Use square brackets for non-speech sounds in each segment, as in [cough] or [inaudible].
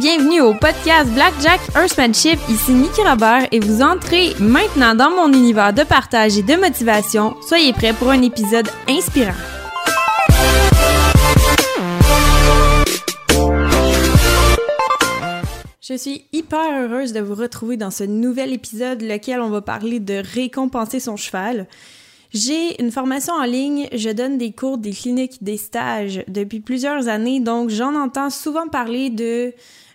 bienvenue au podcast Blackjack Horsemanship. Ici Nicky Robert et vous entrez maintenant dans mon univers de partage et de motivation. Soyez prêts pour un épisode inspirant. Je suis hyper heureuse de vous retrouver dans ce nouvel épisode, lequel on va parler de récompenser son cheval. J'ai une formation en ligne, je donne des cours, des cliniques, des stages depuis plusieurs années, donc j'en entends souvent parler de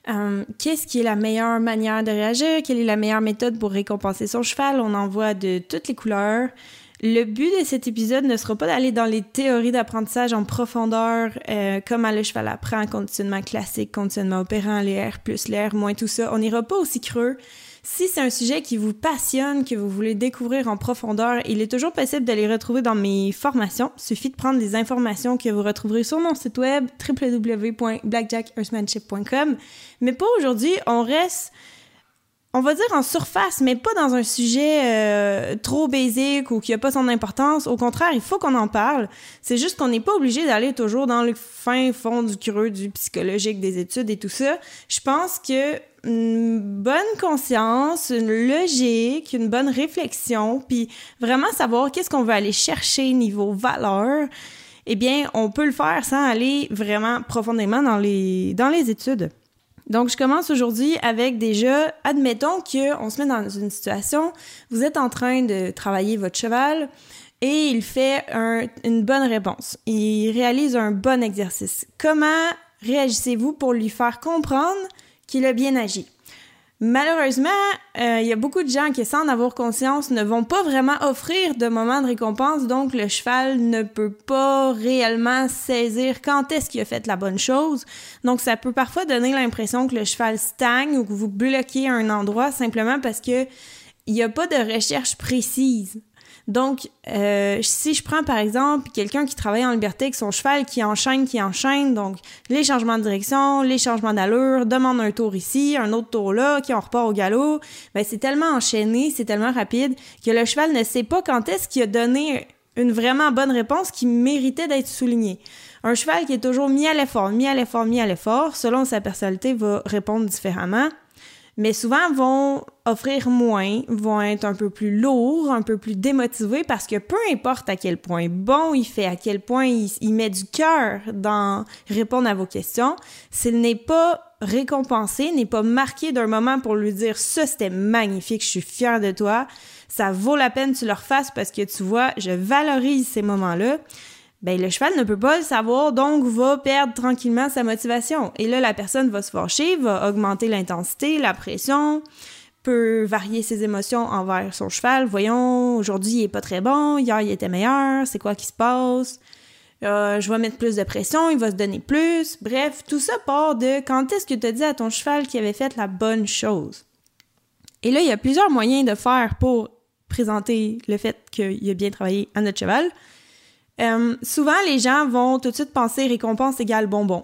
euh, qu'est-ce qui est la meilleure manière de réagir, quelle est la meilleure méthode pour récompenser son cheval? On en voit de toutes les couleurs. Le but de cet épisode ne sera pas d'aller dans les théories d'apprentissage en profondeur, euh, comment le cheval apprend, conditionnement classique, conditionnement opérant, les R plus les moins tout ça. On n'ira pas aussi creux. Si c'est un sujet qui vous passionne, que vous voulez découvrir en profondeur, il est toujours possible de les retrouver dans mes formations. Il suffit de prendre les informations que vous retrouverez sur mon site web www.blackjackhorsemanship.com. Mais pour aujourd'hui, on reste on va dire en surface, mais pas dans un sujet euh, trop basique ou qui a pas son importance. Au contraire, il faut qu'on en parle. C'est juste qu'on n'est pas obligé d'aller toujours dans le fin fond du creux du psychologique des études et tout ça. Je pense que une bonne conscience, une logique, une bonne réflexion, puis vraiment savoir qu'est-ce qu'on veut aller chercher niveau valeur, eh bien, on peut le faire sans aller vraiment profondément dans les, dans les études. Donc, je commence aujourd'hui avec déjà, admettons qu'on se met dans une situation, vous êtes en train de travailler votre cheval et il fait une bonne réponse. Il réalise un bon exercice. Comment réagissez-vous pour lui faire comprendre qu'il a bien agi? Malheureusement, euh, il y a beaucoup de gens qui, sans en avoir conscience, ne vont pas vraiment offrir de moments de récompense, donc le cheval ne peut pas réellement saisir quand est-ce qu'il a fait la bonne chose. Donc ça peut parfois donner l'impression que le cheval stagne ou que vous bloquez un endroit simplement parce que il n'y a pas de recherche précise. Donc, euh, si je prends par exemple quelqu'un qui travaille en liberté avec son cheval, qui enchaîne, qui enchaîne, donc les changements de direction, les changements d'allure, demande un tour ici, un autre tour là, qui en repart au galop, ben c'est tellement enchaîné, c'est tellement rapide que le cheval ne sait pas quand est-ce qu'il a donné une vraiment bonne réponse qui méritait d'être soulignée. Un cheval qui est toujours mis à l'effort, mis à l'effort, mis à l'effort, selon sa personnalité, va répondre différemment mais souvent vont offrir moins, vont être un peu plus lourds, un peu plus démotivés parce que peu importe à quel point bon il fait, à quel point il, met du cœur dans répondre à vos questions, s'il n'est pas récompensé, n'est pas marqué d'un moment pour lui dire ça c'était magnifique, je suis fière de toi, ça vaut la peine que tu le refasses parce que tu vois, je valorise ces moments-là ben le cheval ne peut pas le savoir, donc va perdre tranquillement sa motivation. Et là, la personne va se fâcher, va augmenter l'intensité, la pression, peut varier ses émotions envers son cheval. Voyons, aujourd'hui il est pas très bon, hier il était meilleur, c'est quoi qui se passe? Euh, je vais mettre plus de pression, il va se donner plus. Bref, tout ça part de quand est-ce que tu as dit à ton cheval qu'il avait fait la bonne chose? Et là, il y a plusieurs moyens de faire pour présenter le fait qu'il a bien travaillé à notre cheval. Euh, souvent, les gens vont tout de suite penser récompense égale bonbon.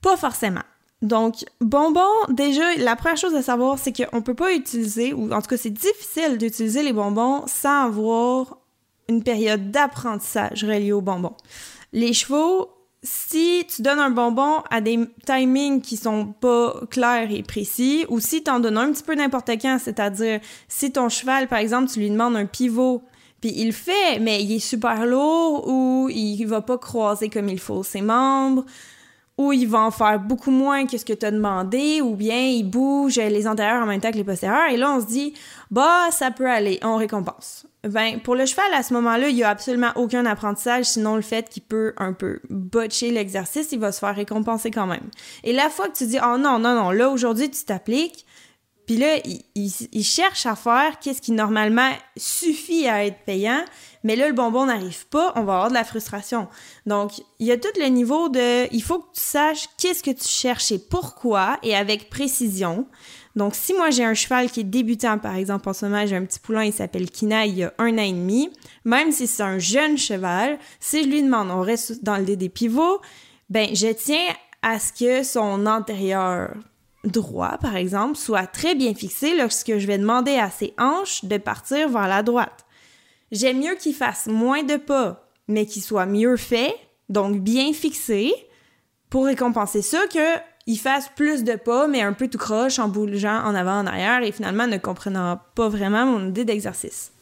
Pas forcément. Donc, bonbon, déjà, la première chose à savoir, c'est qu'on peut pas utiliser, ou en tout cas, c'est difficile d'utiliser les bonbons sans avoir une période d'apprentissage reliée aux bonbons. Les chevaux, si tu donnes un bonbon à des timings qui sont pas clairs et précis, ou si tu en donnes un petit peu n'importe quand, c'est-à-dire si ton cheval, par exemple, tu lui demandes un pivot puis il fait, mais il est super lourd ou il va pas croiser comme il faut ses membres ou il va en faire beaucoup moins que ce que tu as demandé, ou bien il bouge les antérieurs en même temps que les postérieurs, et là on se dit, bah ça peut aller, on récompense. Ben, pour le cheval, à ce moment-là, il y a absolument aucun apprentissage, sinon le fait qu'il peut un peu botcher l'exercice, il va se faire récompenser quand même. Et la fois que tu dis, oh non, non, non, là aujourd'hui tu t'appliques, puis là, il, cherche à faire qu'est-ce qui normalement suffit à être payant, mais là, le bonbon n'arrive pas, on va avoir de la frustration. Donc, il y a tout le niveau de, il faut que tu saches qu'est-ce que tu cherches et pourquoi, et avec précision. Donc, si moi j'ai un cheval qui est débutant, par exemple, en ce moment, j'ai un petit poulain, il s'appelle Kina, il y a un an et demi, même si c'est un jeune cheval, si je lui demande, on reste dans le des pivots, ben, je tiens à ce que son antérieur droit, par exemple, soit très bien fixé lorsque je vais demander à ses hanches de partir vers la droite. J'aime mieux qu'il fasse moins de pas, mais qu'il soit mieux fait, donc bien fixé, pour récompenser ça, que il fasse plus de pas, mais un peu tout croche en bougeant en avant, en arrière et finalement ne comprenant pas vraiment mon idée d'exercice.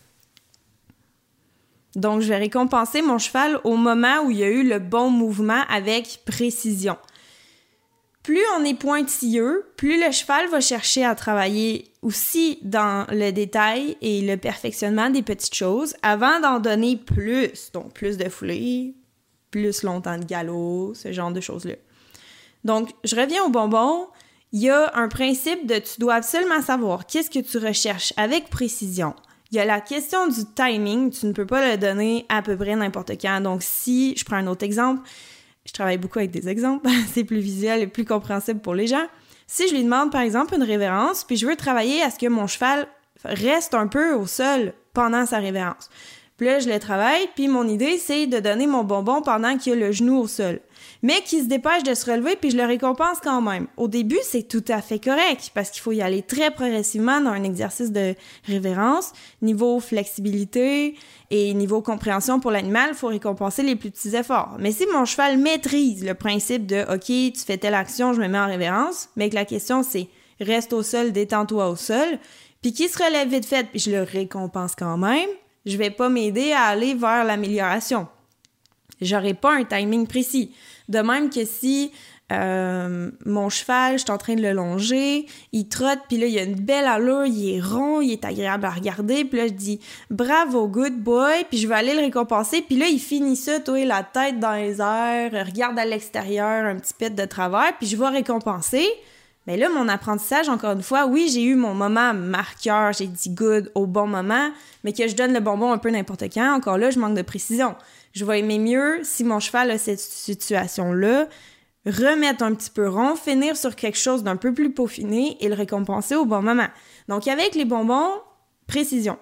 Donc, je vais récompenser mon cheval au moment où il y a eu le bon mouvement avec précision. Plus on est pointilleux, plus le cheval va chercher à travailler aussi dans le détail et le perfectionnement des petites choses avant d'en donner plus. Donc, plus de foulée, plus longtemps de galop, ce genre de choses-là. Donc, je reviens au bonbon. Il y a un principe de tu dois absolument savoir qu'est-ce que tu recherches avec précision. Il y a la question du timing, tu ne peux pas le donner à peu près n'importe quand. Donc, si je prends un autre exemple, je travaille beaucoup avec des exemples, [laughs] c'est plus visuel et plus compréhensible pour les gens. Si je lui demande par exemple une révérence, puis je veux travailler à ce que mon cheval reste un peu au sol pendant sa révérence. Puis là, je le travaille, puis mon idée, c'est de donner mon bonbon pendant qu'il a le genou au sol. Mais qu'il se dépêche de se relever, puis je le récompense quand même. Au début, c'est tout à fait correct, parce qu'il faut y aller très progressivement dans un exercice de révérence. Niveau flexibilité et niveau compréhension pour l'animal, il faut récompenser les plus petits efforts. Mais si mon cheval maîtrise le principe de « OK, tu fais telle action, je me mets en révérence », mais que la question c'est « Reste au sol, détends-toi au sol », puis qu'il se relève vite fait, puis je le récompense quand même, je vais pas m'aider à aller vers l'amélioration. J'aurai pas un timing précis. De même que si euh, mon cheval, je suis en train de le longer, il trotte, puis là, il a une belle allure, il est rond, il est agréable à regarder, puis là, je dis « Bravo, good boy », puis je vais aller le récompenser, puis là, il finit ça, toi, la tête dans les airs, regarde à l'extérieur, un petit peu de travers, puis je vais récompenser, mais là, mon apprentissage, encore une fois, oui, j'ai eu mon moment marqueur, j'ai dit good au bon moment, mais que je donne le bonbon un peu n'importe quand, encore là, je manque de précision. Je vais aimer mieux si mon cheval a cette situation-là, remettre un petit peu rond, finir sur quelque chose d'un peu plus peaufiné et le récompenser au bon moment. Donc, avec les bonbons, précision.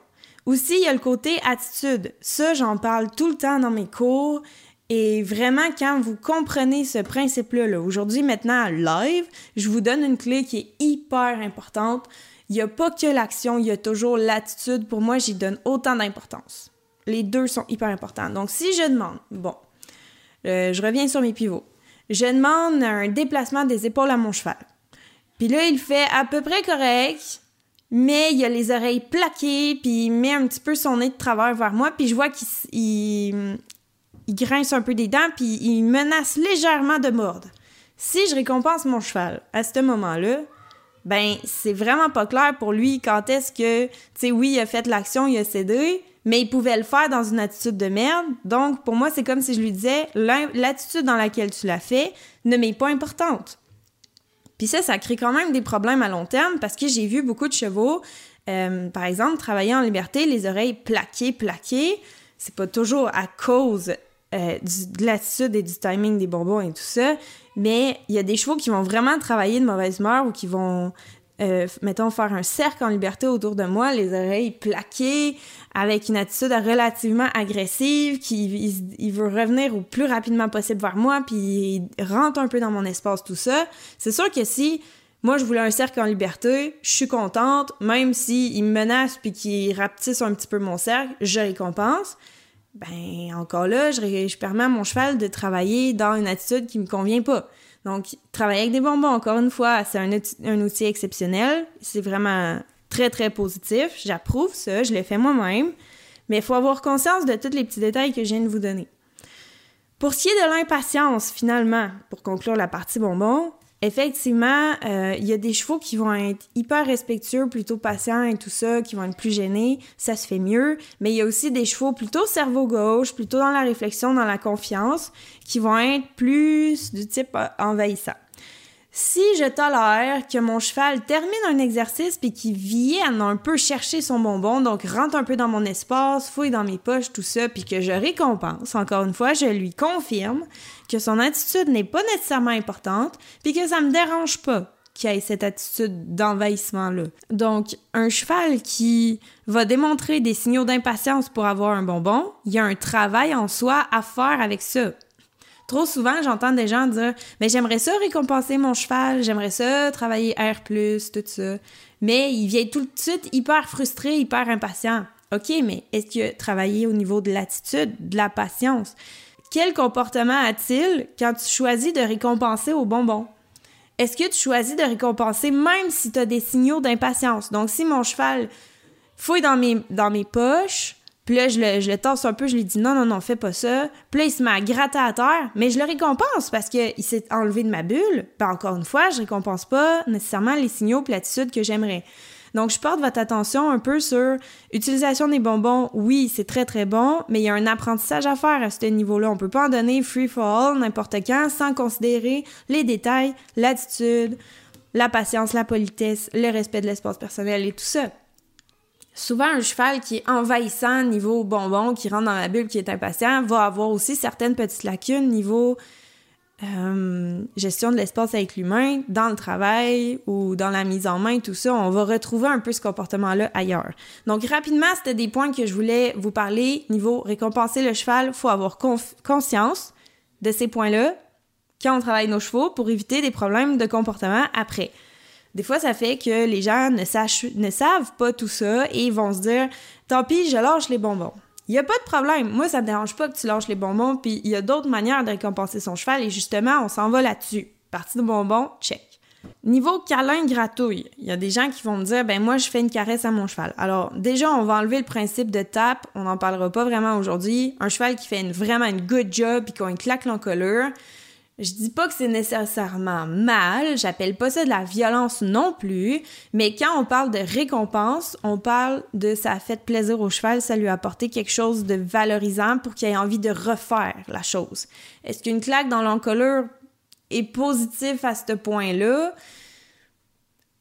Aussi, il y a le côté attitude. Ça, j'en parle tout le temps dans mes cours. Et vraiment, quand vous comprenez ce principe-là, aujourd'hui, maintenant, live, je vous donne une clé qui est hyper importante. Il n'y a pas que l'action, il y a toujours l'attitude. Pour moi, j'y donne autant d'importance. Les deux sont hyper importants. Donc, si je demande, bon, euh, je reviens sur mes pivots. Je demande un déplacement des épaules à mon cheval. Puis là, il fait à peu près correct, mais il a les oreilles plaquées, puis il met un petit peu son nez de travers vers moi, puis je vois qu'il il grince un peu des dents, puis il menace légèrement de mordre. Si je récompense mon cheval à ce moment-là, ben c'est vraiment pas clair pour lui quand est-ce que, tu sais, oui, il a fait l'action, il a cédé, mais il pouvait le faire dans une attitude de merde. Donc, pour moi, c'est comme si je lui disais, l'attitude dans laquelle tu l'as fait ne m'est pas importante. Puis ça, ça crée quand même des problèmes à long terme parce que j'ai vu beaucoup de chevaux, euh, par exemple, travailler en liberté, les oreilles plaquées, plaquées. C'est pas toujours à cause euh, de l'attitude et du timing des bonbons et tout ça, mais il y a des chevaux qui vont vraiment travailler de mauvaise humeur ou qui vont, euh, mettons, faire un cercle en liberté autour de moi, les oreilles plaquées, avec une attitude relativement agressive, qui il, veut revenir au plus rapidement possible vers moi, puis il rentre un peu dans mon espace, tout ça. C'est sûr que si moi, je voulais un cercle en liberté, je suis contente, même s'il me menace puis qu'il rapetisse un petit peu mon cercle, je récompense ben encore là, je, je, permets à mon cheval de travailler dans une attitude qui me convient pas. Donc, travailler avec des bonbons, encore une fois, c'est un, outil exceptionnel. C'est vraiment très, très positif. J'approuve ça, je l'ai fait moi-même. Mais il faut avoir conscience de tous les petits détails que je viens de vous donner. Pour ce qui est de l'impatience, finalement, pour conclure la partie bonbons, Effectivement, euh, il y a des chevaux qui vont être hyper respectueux, plutôt patients et tout ça, qui vont être plus gênés, ça se fait mieux. Mais il y a aussi des chevaux plutôt cerveau gauche, plutôt dans la réflexion, dans la confiance, qui vont être plus du type euh, envahissant. Si je tolère que mon cheval termine un exercice puis qu'il vienne un peu chercher son bonbon, donc rentre un peu dans mon espace, fouille dans mes poches, tout ça, puis que je récompense, encore une fois, je lui confirme que son attitude n'est pas nécessairement importante, puis que ça me dérange pas qu'il ait cette attitude d'envahissement-là. Donc, un cheval qui va démontrer des signaux d'impatience pour avoir un bonbon, il y a un travail en soi à faire avec ça. Trop souvent, j'entends des gens dire Mais j'aimerais ça récompenser mon cheval, j'aimerais ça travailler R, tout ça. Mais il vient tout de suite hyper frustré, hyper impatient. OK, mais est-ce qu'il a travaillé au niveau de l'attitude, de la patience? Quel comportement a-t-il quand tu choisis de récompenser au bonbon? est-ce que tu choisis de récompenser même si tu as des signaux d'impatience? Donc, si mon cheval fouille dans mes, dans mes poches, puis là, je le, je le un peu, je lui dis non, non, non, fais pas ça. Puis là, il se met à gratter à terre, mais je le récompense parce qu'il s'est enlevé de ma bulle. Puis encore une fois, je récompense pas nécessairement les signaux platitudes que j'aimerais. Donc, je porte votre attention un peu sur utilisation des bonbons. Oui, c'est très, très bon, mais il y a un apprentissage à faire à ce niveau-là. On peut pas en donner free for all n'importe quand sans considérer les détails, l'attitude, la patience, la politesse, le respect de l'espace personnel et tout ça souvent un cheval qui est envahissant niveau bonbon, qui rentre dans la bulle, qui est impatient, va avoir aussi certaines petites lacunes niveau euh, gestion de l'espace avec l'humain, dans le travail ou dans la mise en main, tout ça, on va retrouver un peu ce comportement-là ailleurs. Donc rapidement, c'était des points que je voulais vous parler. Niveau récompenser le cheval, faut avoir conscience de ces points-là quand on travaille nos chevaux pour éviter des problèmes de comportement après. Des fois, ça fait que les gens ne, ne savent pas tout ça et vont se dire Tant pis, je lâche les bonbons. Il n'y a pas de problème. Moi, ça me dérange pas que tu lâches les bonbons, puis il y a d'autres manières de récompenser son cheval et justement, on s'en va là-dessus. Partie de bonbons, check. Niveau câlin gratouille, il y a des gens qui vont me dire ben moi je fais une caresse à mon cheval. Alors déjà on va enlever le principe de tape, on n'en parlera pas vraiment aujourd'hui. Un cheval qui fait une, vraiment une good job puis qu'on claque l'encolure, je dis pas que c'est nécessairement mal, j'appelle pas ça de la violence non plus, mais quand on parle de récompense, on parle de ça a fait plaisir au cheval, ça lui a apporté quelque chose de valorisant pour qu'il ait envie de refaire la chose. Est-ce qu'une claque dans l'encolure est positive à ce point-là?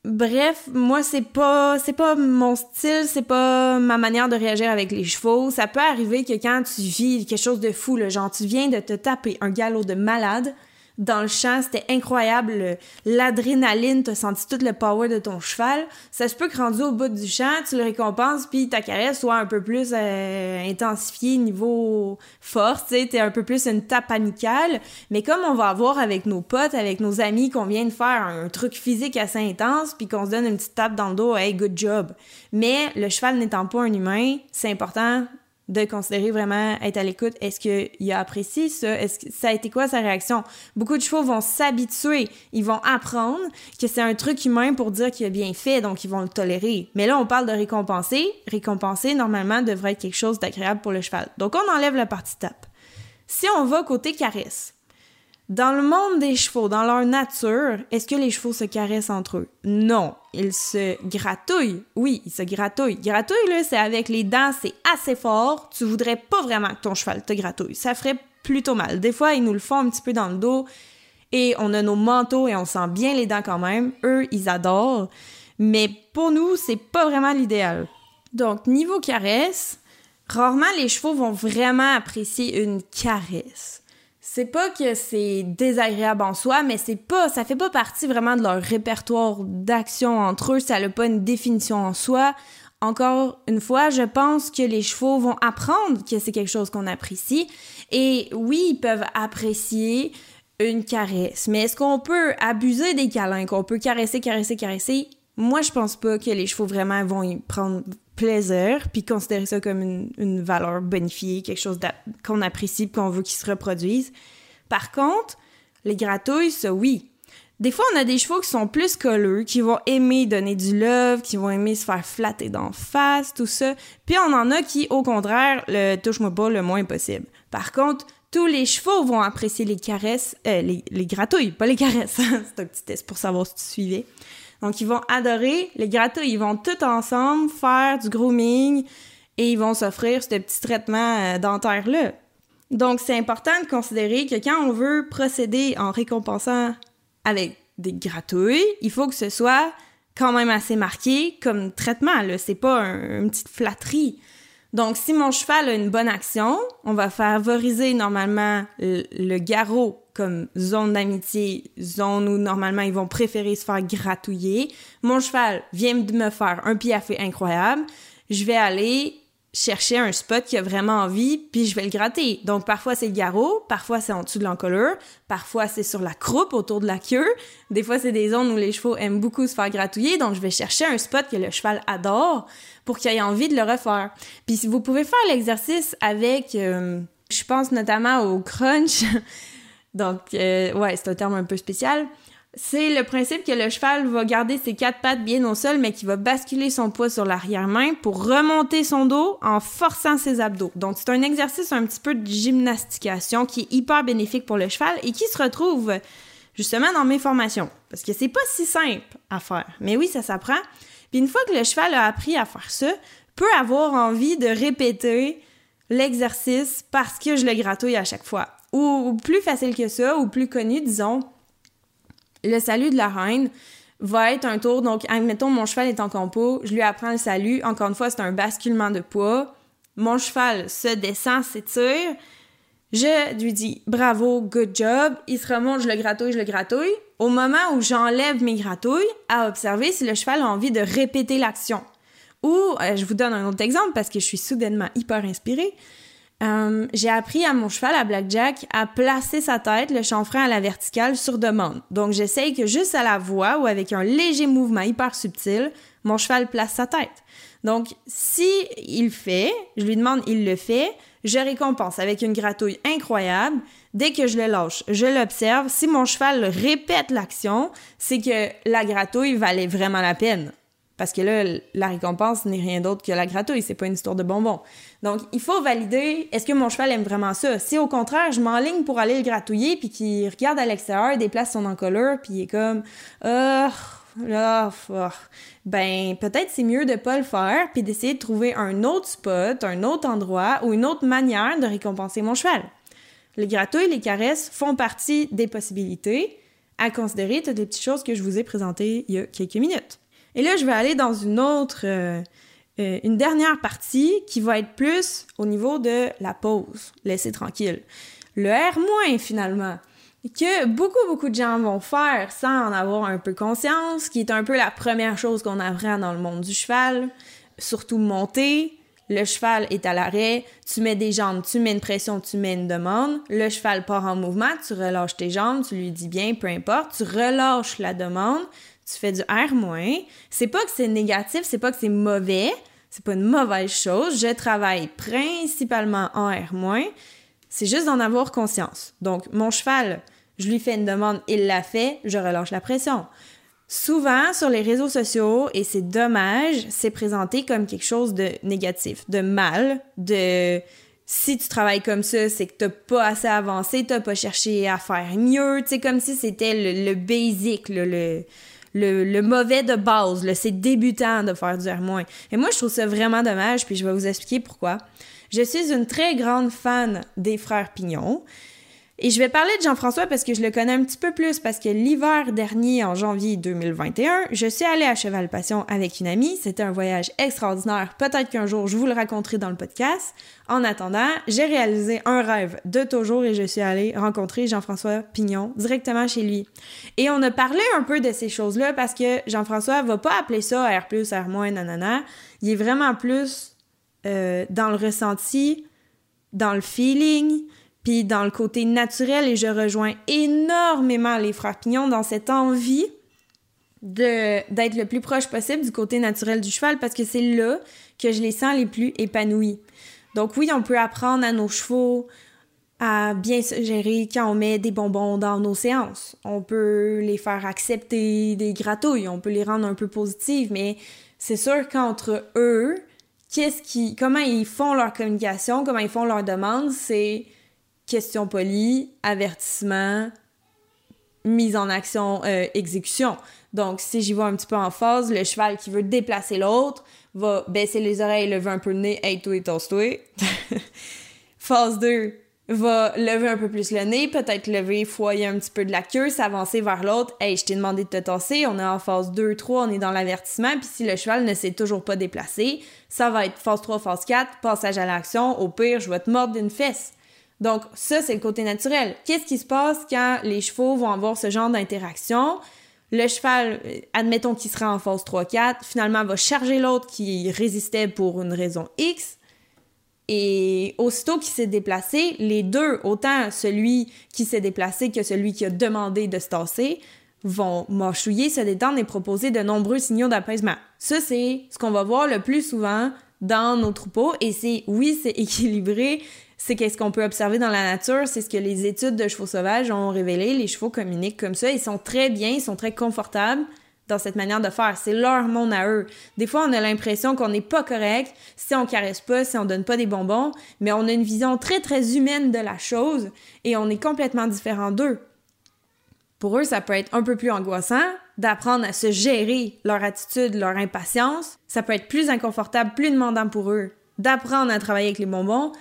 Bref, moi c'est pas c'est pas mon style, c'est pas ma manière de réagir avec les chevaux. Ça peut arriver que quand tu vis quelque chose de fou, le genre tu viens de te taper un galop de malade, dans le champ, c'était incroyable. L'adrénaline, t'as senti tout le power de ton cheval. Ça se peut que rendu au bout du champ, tu le récompenses, puis ta caresse soit un peu plus euh, intensifiée niveau force, tu t'es un peu plus une tape amicale. Mais comme on va avoir avec nos potes, avec nos amis, qu'on vient de faire un truc physique assez intense, puis qu'on se donne une petite tape dans le dos, hey, good job. Mais le cheval n'étant pas un humain, c'est important de considérer vraiment être à l'écoute. Est-ce qu'il a apprécié ça? Est-ce que ça a été quoi sa réaction? Beaucoup de chevaux vont s'habituer, ils vont apprendre que c'est un truc humain pour dire qu'il a bien fait, donc ils vont le tolérer. Mais là, on parle de récompenser. Récompenser, normalement, devrait être quelque chose d'agréable pour le cheval. Donc, on enlève la partie tape. Si on va côté caresse, dans le monde des chevaux, dans leur nature, est-ce que les chevaux se caressent entre eux? Non. Ils se gratouillent. Oui, ils se gratouillent. Gratouille, là, c'est avec les dents, c'est assez fort. Tu voudrais pas vraiment que ton cheval te gratouille. Ça ferait plutôt mal. Des fois, ils nous le font un petit peu dans le dos et on a nos manteaux et on sent bien les dents quand même. Eux, ils adorent. Mais pour nous, c'est pas vraiment l'idéal. Donc, niveau caresse, rarement les chevaux vont vraiment apprécier une caresse c'est pas que c'est désagréable en soi, mais c'est pas, ça fait pas partie vraiment de leur répertoire d'action entre eux, ça n'a pas une définition en soi. Encore une fois, je pense que les chevaux vont apprendre que c'est quelque chose qu'on apprécie. Et oui, ils peuvent apprécier une caresse, mais est-ce qu'on peut abuser des câlins, qu'on peut caresser, caresser, caresser? Moi, je pense pas que les chevaux vraiment vont y prendre plaisir, puis considérer ça comme une, valeur bonifiée, quelque chose qu'on apprécie, qu'on veut qu'il se reproduise. Par contre, les gratouilles, ça oui. Des fois, on a des chevaux qui sont plus colleux, qui vont aimer donner du love, qui vont aimer se faire flatter d'en face, tout ça. Puis on en a qui, au contraire, le touche-moi pas le moins possible. Par contre, tous les chevaux vont apprécier les caresses, euh, les, les gratouilles, pas les caresses. [laughs] C'est un petit test pour savoir si tu suivais. Donc, ils vont adorer les gratouilles. Ils vont tout ensemble faire du grooming et ils vont s'offrir ce petit traitement euh, dentaire-là. Donc, c'est important de considérer que quand on veut procéder en récompensant avec des gratouilles, il faut que ce soit quand même assez marqué comme traitement. Là. C'est pas une petite flatterie. Donc, si mon cheval a une bonne action, on va favoriser normalement le garrot comme zone d'amitié, zone où normalement ils vont préférer se faire gratouiller. Mon cheval vient de me faire un piafé incroyable. Je vais aller chercher un spot qui a vraiment envie, puis je vais le gratter. Donc parfois c'est le garrot, parfois c'est en dessous de l'encolure, parfois c'est sur la croupe autour de la queue. Des fois c'est des zones où les chevaux aiment beaucoup se faire gratouiller, donc je vais chercher un spot que le cheval adore pour qu'il ait envie de le refaire. Puis si vous pouvez faire l'exercice avec, euh, je pense notamment au crunch. [laughs] Donc, euh, ouais, c'est un terme un peu spécial. C'est le principe que le cheval va garder ses quatre pattes bien au sol, mais qu'il va basculer son poids sur l'arrière-main pour remonter son dos en forçant ses abdos. Donc, c'est un exercice un petit peu de gymnastication qui est hyper bénéfique pour le cheval et qui se retrouve justement dans mes formations. Parce que c'est pas si simple à faire. Mais oui, ça s'apprend. Puis une fois que le cheval a appris à faire ça, peut avoir envie de répéter l'exercice parce que je le gratouille à chaque fois. Ou, plus facile que ça, ou plus connu, disons, le salut de la reine va être un tour. Donc, admettons, mon cheval est en compo, je lui apprends le salut. Encore une fois, c'est un basculement de poids. Mon cheval se descend, s'étire. Je lui dis bravo, good job. Il se remonte, je le gratouille, je le gratouille. Au moment où j'enlève mes gratouilles, à observer si le cheval a envie de répéter l'action. Ou, euh, je vous donne un autre exemple parce que je suis soudainement hyper inspirée. Euh, j'ai appris à mon cheval, à Blackjack, à placer sa tête, le chanfrein à la verticale, sur demande. Donc, j'essaye que juste à la voix ou avec un léger mouvement hyper subtil, mon cheval place sa tête. Donc, si il fait, je lui demande, il le fait, je récompense avec une gratouille incroyable. Dès que je le lâche, je l'observe. Si mon cheval répète l'action, c'est que la gratouille valait vraiment la peine. Parce que là, la récompense n'est rien d'autre que la gratouille, c'est pas une histoire de bonbons. Donc, il faut valider, est-ce que mon cheval aime vraiment ça? Si au contraire, je m'enligne pour aller le gratouiller, puis qu'il regarde à l'extérieur, déplace son encolure, puis il est comme, oh, là, ben, peut-être c'est mieux de pas le faire, puis d'essayer de trouver un autre spot, un autre endroit ou une autre manière de récompenser mon cheval. Les gratouilles, les caresses font partie des possibilités à considérer toutes les petites choses que je vous ai présentées il y a quelques minutes. Et là, je vais aller dans une autre, euh, euh, une dernière partie qui va être plus au niveau de la pause, laisser tranquille. Le R- finalement, que beaucoup, beaucoup de gens vont faire sans en avoir un peu conscience, qui est un peu la première chose qu'on apprend dans le monde du cheval, surtout monter. Le cheval est à l'arrêt, tu mets des jambes, tu mets une pression, tu mets une demande. Le cheval part en mouvement, tu relâches tes jambes, tu lui dis bien, peu importe, tu relâches la demande, tu fais du R-. C'est pas que c'est négatif, c'est pas que c'est mauvais, c'est pas une mauvaise chose. Je travaille principalement en R-. C'est juste d'en avoir conscience. Donc, mon cheval, je lui fais une demande, il l'a fait, je relâche la pression. Souvent, sur les réseaux sociaux, et c'est dommage, c'est présenté comme quelque chose de négatif, de mal, de si tu travailles comme ça, c'est que t'as pas assez avancé, t'as pas cherché à faire mieux, tu sais, comme si c'était le, basic, le, le, mauvais de base, c'est débutant de faire du R-. Et moi, je trouve ça vraiment dommage, puis je vais vous expliquer pourquoi. Je suis une très grande fan des frères Pignon. Et je vais parler de Jean-François parce que je le connais un petit peu plus, parce que l'hiver dernier, en janvier 2021, je suis allée à Cheval Passion avec une amie. C'était un voyage extraordinaire. Peut-être qu'un jour, je vous le raconterai dans le podcast. En attendant, j'ai réalisé un rêve de toujours et je suis allée rencontrer Jean-François Pignon directement chez lui. Et on a parlé un peu de ces choses-là parce que Jean-François va pas appeler ça R+, R-, nanana. Il est vraiment plus euh, dans le ressenti, dans le feeling, puis dans le côté naturel, et je rejoins énormément les frères Pignon dans cette envie d'être le plus proche possible du côté naturel du cheval parce que c'est là que je les sens les plus épanouis. Donc oui, on peut apprendre à nos chevaux à bien se gérer quand on met des bonbons dans nos séances. On peut les faire accepter des gratouilles, on peut les rendre un peu positives, mais c'est sûr qu'entre eux, qu'est-ce qui, comment ils font leur communication, comment ils font leurs demandes, c'est question polie, avertissement, mise en action, euh, exécution. Donc, si j'y vois un petit peu en phase, le cheval qui veut déplacer l'autre va baisser les oreilles, lever un peu le nez, hey, toi, tosse-toi. [laughs] phase 2, va lever un peu plus le nez, peut-être lever, foyer un petit peu de la queue, s'avancer vers l'autre. Hey, je t'ai demandé de te tasser. On est en phase 2, 3, on est dans l'avertissement. Puis si le cheval ne s'est toujours pas déplacé, ça va être phase 3, phase 4, passage à l'action. Au pire, je vais te mordre d'une fesse. Donc, ça, c'est le côté naturel. Qu'est-ce qui se passe quand les chevaux vont avoir ce genre d'interaction? Le cheval, euh, admettons qu'il sera en phase 3-4, finalement va charger l'autre qui résistait pour une raison X. Et aussitôt qu'il s'est déplacé, les deux, autant celui qui s'est déplacé que celui qui a demandé de se tasser, vont mâchouiller, se détendre et proposer de nombreux signaux d'apaisement. Ça, c'est ce qu'on va voir le plus souvent dans nos troupeaux et c'est, oui, c'est [laughs] équilibré, c'est qu'est-ce qu'on peut observer dans la nature, c'est ce que les études de chevaux sauvages ont révélé. Les chevaux communiquent comme ça, ils sont très bien, ils sont très confortables dans cette manière de faire. C'est leur monde à eux. Des fois, on a l'impression qu'on n'est pas correct si on caresse pas, si on donne pas des bonbons, mais on a une vision très, très humaine de la chose et on est complètement différent d'eux. Pour eux, ça peut être un peu plus angoissant d'apprendre à se gérer leur attitude, leur impatience. Ça peut être plus inconfortable, plus demandant pour eux d'apprendre à travailler avec les bonbons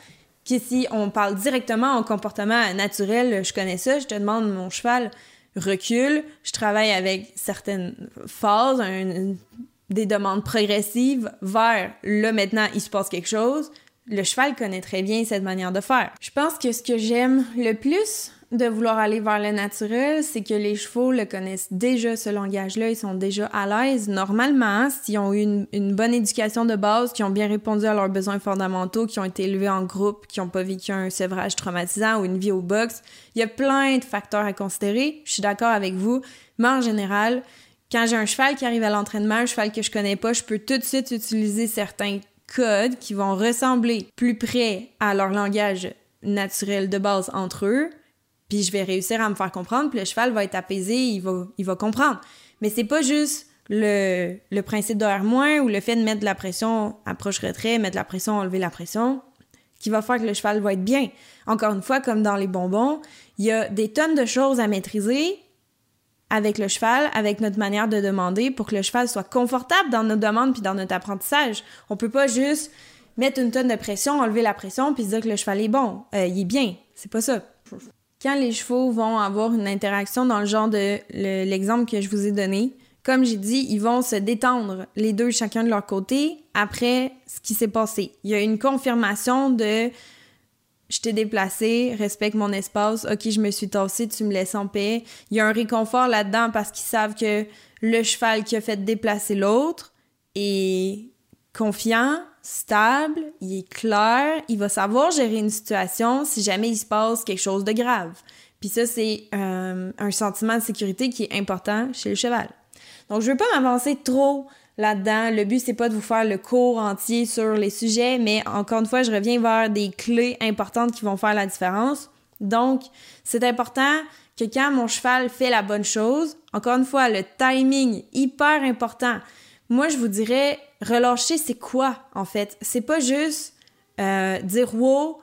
qu'ici on parle directement en comportement naturel. Je connais ça, je te demande mon cheval recule, je travaille avec certaines phases, des demandes progressives vers là maintenant il se passe quelque chose. Le cheval connaît très bien cette manière de faire. Je pense que ce que j'aime le plus de vouloir aller vers le naturel, c'est que les chevaux le connaissent déjà, ce langage-là, ils sont déjà à l'aise. Normalement, s'ils ont eu une, bonne éducation de base, qui ont bien répondu à leurs besoins fondamentaux, qui ont été élevés en groupe, qui n'ont pas vécu un sevrage traumatisant ou une vie au box, il y a plein de facteurs à considérer. Je suis d'accord avec vous, mais en général, quand j'ai un cheval qui arrive à l'entraînement, un cheval que je connais pas, je peux tout de suite utiliser certains codes qui vont ressembler plus près à leur langage naturel de base entre eux puis je vais réussir à me faire comprendre, puis le cheval va être apaisé, il va, il va comprendre. Mais c'est pas juste le, le principe de R- ou le fait de mettre de la pression approche-retrait, mettre de la pression, enlever la pression, qui va faire que le cheval va être bien. Encore une fois, comme dans les bonbons, il y a des tonnes de choses à maîtriser avec le cheval, avec notre manière de demander pour que le cheval soit confortable dans nos demandes puis dans notre apprentissage. On peut pas juste mettre une tonne de pression, enlever la pression puis dire que le cheval est bon, euh, il est bien. C'est pas ça quand les chevaux vont avoir une interaction dans le genre de l'exemple que je vous ai donné, comme j'ai dit, ils vont se détendre les deux chacun de leur côté après ce qui s'est passé. Il y a une confirmation de je t'ai déplacé, respecte mon espace, ok, je me suis tassé, tu me laisses en paix. Il y a un réconfort là-dedans parce qu'ils savent que le cheval qui a fait déplacer l'autre est confiant, stable, il est clair, il va savoir gérer une situation si jamais il se passe quelque chose de grave. Puis ça, c'est euh, un sentiment de sécurité qui est important chez le cheval. Donc, je veux pas m'avancer trop là-dedans. Le but, c'est pas de vous faire le cours entier sur les sujets, mais encore une fois, je reviens vers des clés importantes qui vont faire la différence. Donc, c'est important que quand mon cheval fait la bonne chose, encore une fois, le timing, hyper important. Moi, je vous dirais, relâcher, c'est quoi, en fait? C'est pas juste euh, dire wow,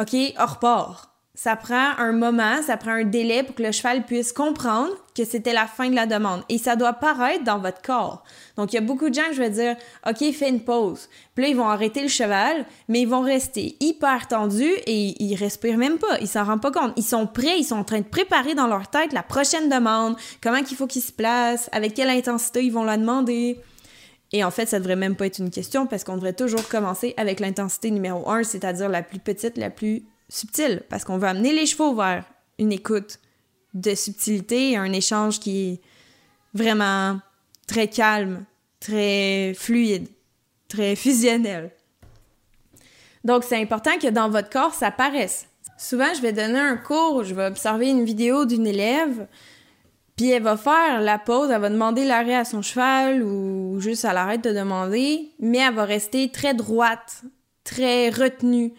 OK, on repart. Ça prend un moment, ça prend un délai pour que le cheval puisse comprendre que c'était la fin de la demande. Et ça doit paraître dans votre corps. Donc, il y a beaucoup de gens que je vais dire, OK, fais une pause. Puis là, ils vont arrêter le cheval, mais ils vont rester hyper tendus et ils respirent même pas. Ils s'en rendent pas compte. Ils sont prêts, ils sont en train de préparer dans leur tête la prochaine demande, comment qu'il faut qu'ils se placent, avec quelle intensité ils vont la demander. Et en fait, ça devrait même pas être une question parce qu'on devrait toujours commencer avec l'intensité numéro un, c'est-à-dire la plus petite, la plus subtile, parce qu'on veut amener les chevaux vers une écoute de subtilité un échange qui est vraiment très calme, très fluide, très fusionnel. Donc, c'est important que dans votre corps, ça paraisse. Souvent, je vais donner un cours, je vais observer une vidéo d'une élève, puis elle va faire la pause, elle va demander l'arrêt à son cheval ou juste elle arrête de demander, mais elle va rester très droite, très retenue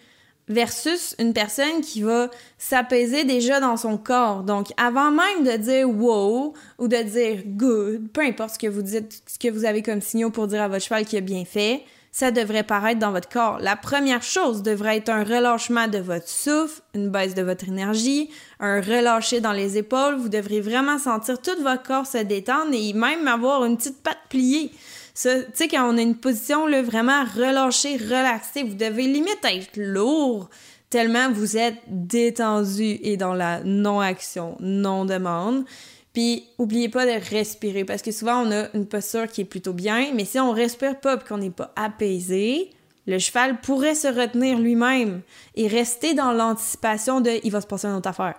versus une personne qui va s'apaiser déjà dans son corps. Donc avant même de dire wow ou de dire good, peu importe ce que vous dites, ce que vous avez comme signaux pour dire à votre cheval qu'il a bien fait, ça devrait paraître dans votre corps. La première chose devrait être un relâchement de votre souffle, une baisse de votre énergie, un relâcher dans les épaules. Vous devrez vraiment sentir tout votre corps se détendre et même avoir une petite patte pliée. Tu sais, quand on a une position là, vraiment relâchée, relaxée, vous devez limite être lourd tellement vous êtes détendu et dans la non-action, non-demande. Puis, oubliez pas de respirer parce que souvent, on a une posture qui est plutôt bien, mais si on respire pas et qu'on n'est pas apaisé, le cheval pourrait se retenir lui-même et rester dans l'anticipation de il va se passer une autre affaire.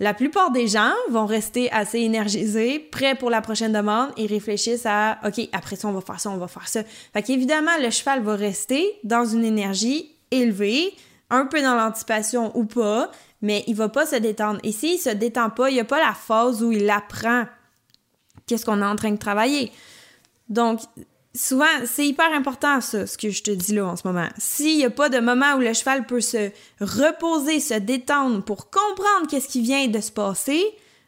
La plupart des gens vont rester assez énergisés, prêts pour la prochaine demande et réfléchissent à OK, après ça, on va faire ça, on va faire ça. Fait qu'évidemment, le cheval va rester dans une énergie élevée, un peu dans l'anticipation ou pas, mais il va pas se détendre. Et s'il se détend pas, il n'y a pas la phase où il apprend qu'est-ce qu'on est en train de travailler. Donc, souvent, c'est hyper important, ça, ce que je te dis là en ce moment. S'il n'y a pas de moment où le cheval peut se reposer, se détendre pour comprendre qu'est-ce qui vient de se passer,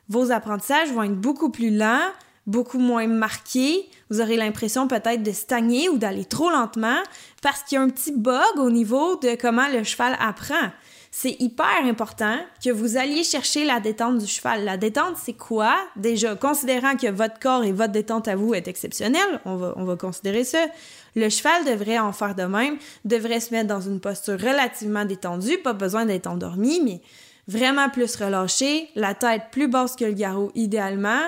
vos apprentissages vont être beaucoup plus lents, beaucoup moins marqués. Vous aurez l'impression peut-être de stagner ou d'aller trop lentement parce qu'il y a un petit bug au niveau de comment le cheval apprend c'est hyper important que vous alliez chercher la détente du cheval. La détente, c'est quoi? Déjà, considérant que votre corps et votre détente à vous est exceptionnelle, on va, on va considérer ça. Le cheval devrait en faire de même, devrait se mettre dans une posture relativement détendue, pas besoin d'être endormi, mais vraiment plus relâché, la tête plus basse que le garrot idéalement,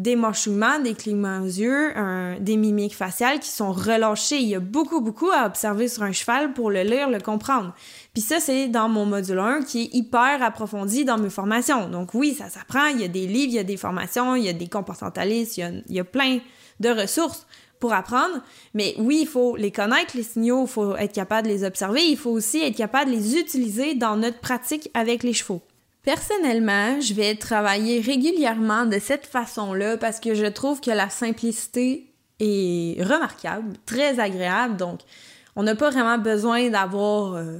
des mâchouillements, des clignements aux yeux, des mimiques faciales qui sont relâchées. Il y a beaucoup, beaucoup à observer sur un cheval pour le lire, le comprendre. Puis ça, c'est dans mon module 1 qui est hyper approfondi dans mes formations. Donc oui, ça s'apprend, il y a des livres, il y a des formations, il y a des comportementalistes, il il y a plein de ressources pour apprendre. Mais oui, il faut les connaître, les signaux, il faut être capable de les observer, il faut aussi être capable de les utiliser dans notre pratique avec les chevaux. Personnellement, je vais travailler régulièrement de cette façon-là parce que je trouve que la simplicité est remarquable, très agréable. Donc, on n'a pas vraiment besoin d'avoir euh,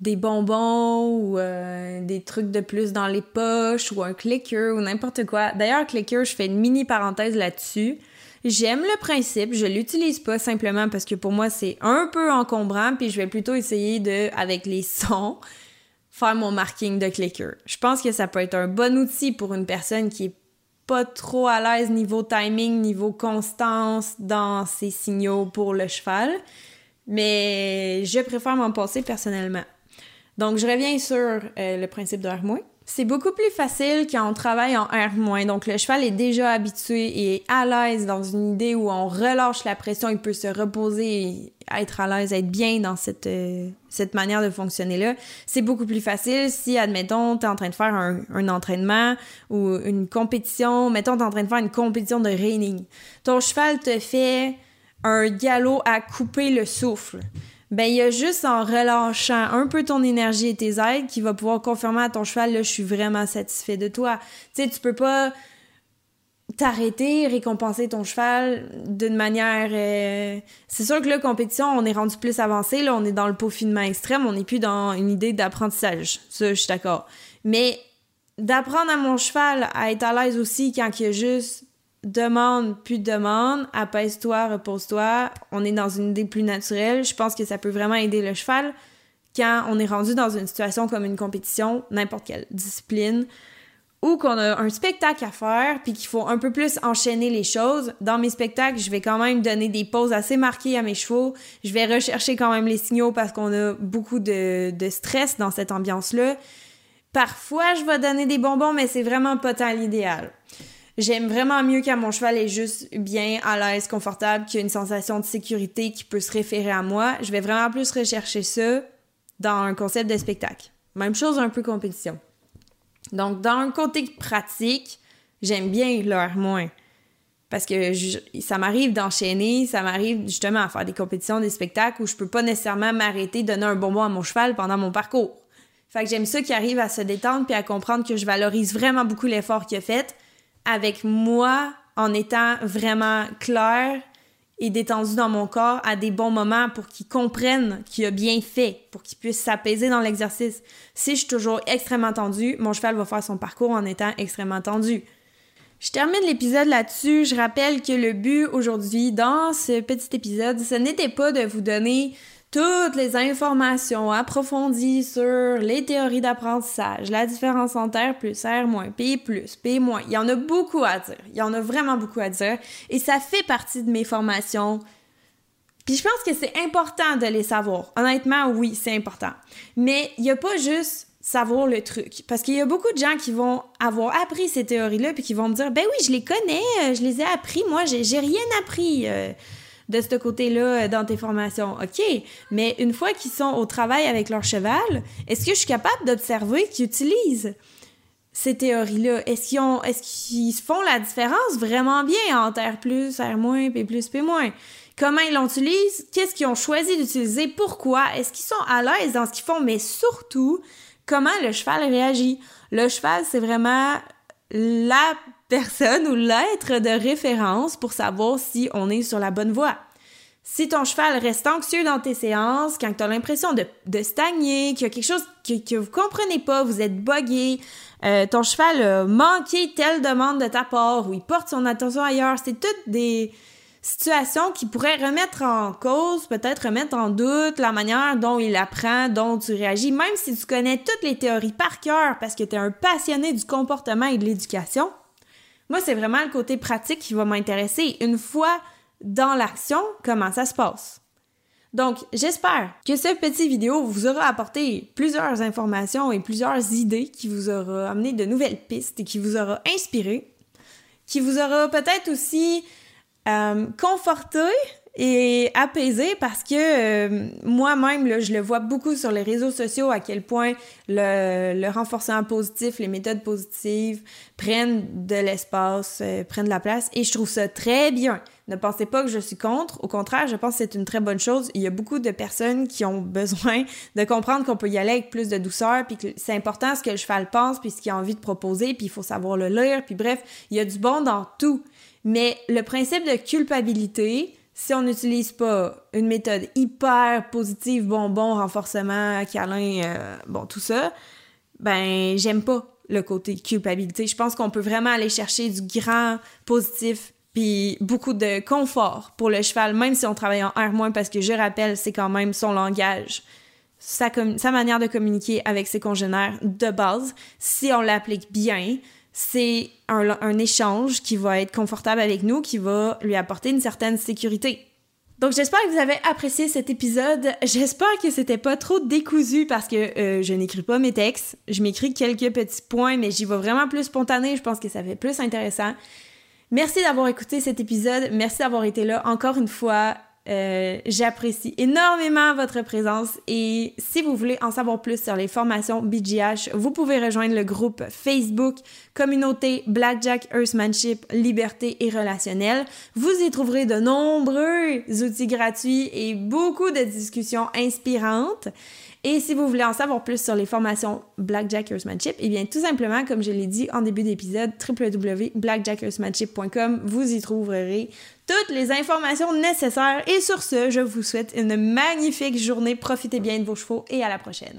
des bonbons ou euh, des trucs de plus dans les poches ou un clicker ou n'importe quoi. D'ailleurs, clicker, je fais une mini parenthèse là-dessus. J'aime le principe, je l'utilise pas simplement parce que pour moi c'est un peu encombrant, puis je vais plutôt essayer de, avec les sons, faire mon marking de clicker. Je pense que ça peut être un bon outil pour une personne qui est pas trop à l'aise niveau timing, niveau constance dans ses signaux pour le cheval, mais je préfère m'en passer personnellement. Donc, je reviens sur euh, le principe de R-. C'est beaucoup plus facile quand on travaille en R-. Donc, le cheval est déjà habitué et à l'aise dans une idée où on relâche la pression, il peut se reposer et être à l'aise, être bien dans cette, euh, cette manière de fonctionner-là. C'est beaucoup plus facile si, admettons, t'es en train de faire un, un, entraînement ou une compétition. Mettons, t'es en train de faire une compétition de reining. Ton cheval te fait un galop à couper le souffle ben il y a juste en relâchant un peu ton énergie et tes aides qui va pouvoir confirmer à ton cheval là je suis vraiment satisfait de toi. Tu sais tu peux pas t'arrêter, récompenser ton cheval d'une manière euh, c'est sûr que là compétition, on est rendu plus avancé là, on est dans le peaufinement extrême, on n'est plus dans une idée d'apprentissage. Ça je suis d'accord. Mais d'apprendre à mon cheval à être à l'aise aussi quand il y a juste demande plus de demande, apaise-toi, repose-toi, on est dans une idée plus naturelle. Je pense que ça peut vraiment aider le cheval quand on est rendu dans une situation comme une compétition, n'importe quelle discipline, ou qu'on a un spectacle à faire, puis qu'il faut un peu plus enchaîner les choses. Dans mes spectacles, je vais quand même donner des pauses assez marquées à mes chevaux. Je vais rechercher quand même les signaux parce qu'on a beaucoup de, de stress dans cette ambiance-là. Parfois, je vais donner des bonbons, mais c'est vraiment pas tant l'idéal. J'aime vraiment mieux quand mon cheval est juste bien, à l'aise, confortable, qu'il y a une sensation de sécurité qui peut se référer à moi. Je vais vraiment plus rechercher ça dans un concept de spectacle. Même chose un peu compétition. Donc, dans un côté pratique, j'aime bien l'heure moins. Parce que ça m'arrive d'enchaîner, ça m'arrive justement à faire des compétitions, des spectacles où je peux pas nécessairement m'arrêter, donner un bonbon à mon cheval pendant mon parcours. Fait que j'aime ça qui arrive à se détendre puis à comprendre que je valorise vraiment beaucoup l'effort qu'il a fait, avec moi en étant vraiment clair et détendu dans mon corps à des bons moments pour qu'il comprenne qu'il a bien fait, pour qu'il puisse s'apaiser dans l'exercice. Si je suis toujours extrêmement tendu, mon cheval va faire son parcours en étant extrêmement tendu. Je termine l'épisode là-dessus. Je rappelle que le but aujourd'hui dans ce petit épisode, ce n'était pas de vous donner toutes les informations approfondies sur les théories d'apprentissage, la différence entre R R moins, P plus, P moins. Il y en a beaucoup à dire. Il y en a vraiment beaucoup à dire. Et ça fait partie de mes formations. Puis je pense que c'est important de les savoir. Honnêtement, oui, c'est important. Mais il n'y a pas juste savoir le truc. Parce qu'il y a beaucoup de gens qui vont avoir appris ces théories-là puis qui vont me dire, ben oui, je les connais, euh, je les ai appris, moi, j'ai rien appris. Euh, de ce côté-là euh, dans tes formations. OK, mais une fois qu'ils sont au travail avec leur cheval, est-ce que je suis capable d'observer qu'ils utilisent ces théories-là? Est-ce qu'ils est-ce qu'ils font la différence vraiment bien entre R+, R-, P+, P-? Comment ils l'utilisent? Qu'est-ce qu'ils ont choisi d'utiliser? Pourquoi? Est-ce qu'ils sont à l'aise dans ce qu'ils font? Mais surtout, comment le cheval réagit? Le cheval, c'est vraiment la personne ou l'être de référence pour savoir si on est sur la bonne voie. Si ton cheval reste anxieux dans tes séances, quand tu as l'impression de, de, stagner, qu'il y a quelque chose que, que vous comprenez pas, vous êtes buggé, euh, ton cheval a manqué telle demande de ta part ou il porte son attention ailleurs, c'est toutes des situations qui pourraient remettre en cause, peut-être remettre en doute la manière dont il apprend, dont tu réagis, même si tu connais toutes les théories par cœur parce que tu es un passionné du comportement et de l'éducation. C'est vraiment le côté pratique qui va m'intéresser. Une fois dans l'action comment ça se passe? Donc, j'espère que cette petite vidéo vous aura apporté plusieurs informations et plusieurs idées, qui vous aura amené de nouvelles pistes et qui vous aura inspiré, qui vous aura peut-être aussi euh, conforté et apaisé parce que euh, moi-même, je le vois beaucoup sur les réseaux sociaux à quel point le, le renforcement positif, les méthodes positives prennent de l'espace, euh, prennent de la place et je trouve ça très bien. Ne pensez pas que je suis contre. Au contraire, je pense que c'est une très bonne chose. Il y a beaucoup de personnes qui ont [laughs] besoin de comprendre qu'on peut y aller avec plus de douceur, puis que c'est important ce que le cheval pense, puis ce qu'il a envie de proposer, puis il faut savoir le lire, puis bref, il y a du bon dans tout. Mais le principe de culpabilité, si on n'utilise pas une méthode hyper positive, bonbon, renforcement, câlin, euh, bon, tout ça, ben, j'aime pas le côté culpabilité. Je pense qu'on peut vraiment aller chercher du grand positif puis beaucoup de confort pour le cheval, même si on travaille en R-, parce que je rappelle, c'est quand même son langage, sa, sa manière de communiquer avec ses congénères de base. Si on l'applique bien, c'est un, échange qui va être confortable avec nous, qui va lui apporter une certaine sécurité. Donc j'espère que vous avez apprécié cet épisode. J'espère que c'était pas trop décousu parce que euh, je n'écris pas mes textes. Je m'écris quelques petits points, mais j'y vais vraiment plus spontané. Je pense que ça fait plus intéressant. Merci d'avoir écouté cet épisode. Merci d'avoir été là encore une fois. Euh, j'apprécie énormément votre présence et si vous voulez en savoir plus sur les formations BGH, vous pouvez rejoindre le groupe Facebook Communauté Blackjack Earthmanship Liberté et Relationnel. Vous y trouverez de nombreux outils gratuits et beaucoup de discussions inspirantes. Et si vous voulez en savoir plus sur les formations Blackjack Horsemanship, eh bien, tout simplement, comme je l'ai dit en début d'épisode, www.blackjackhorsemanship.com, vous y trouverez toutes les informations nécessaires. Et sur ce, je vous souhaite une magnifique journée. Profitez bien de vos chevaux et à la prochaine.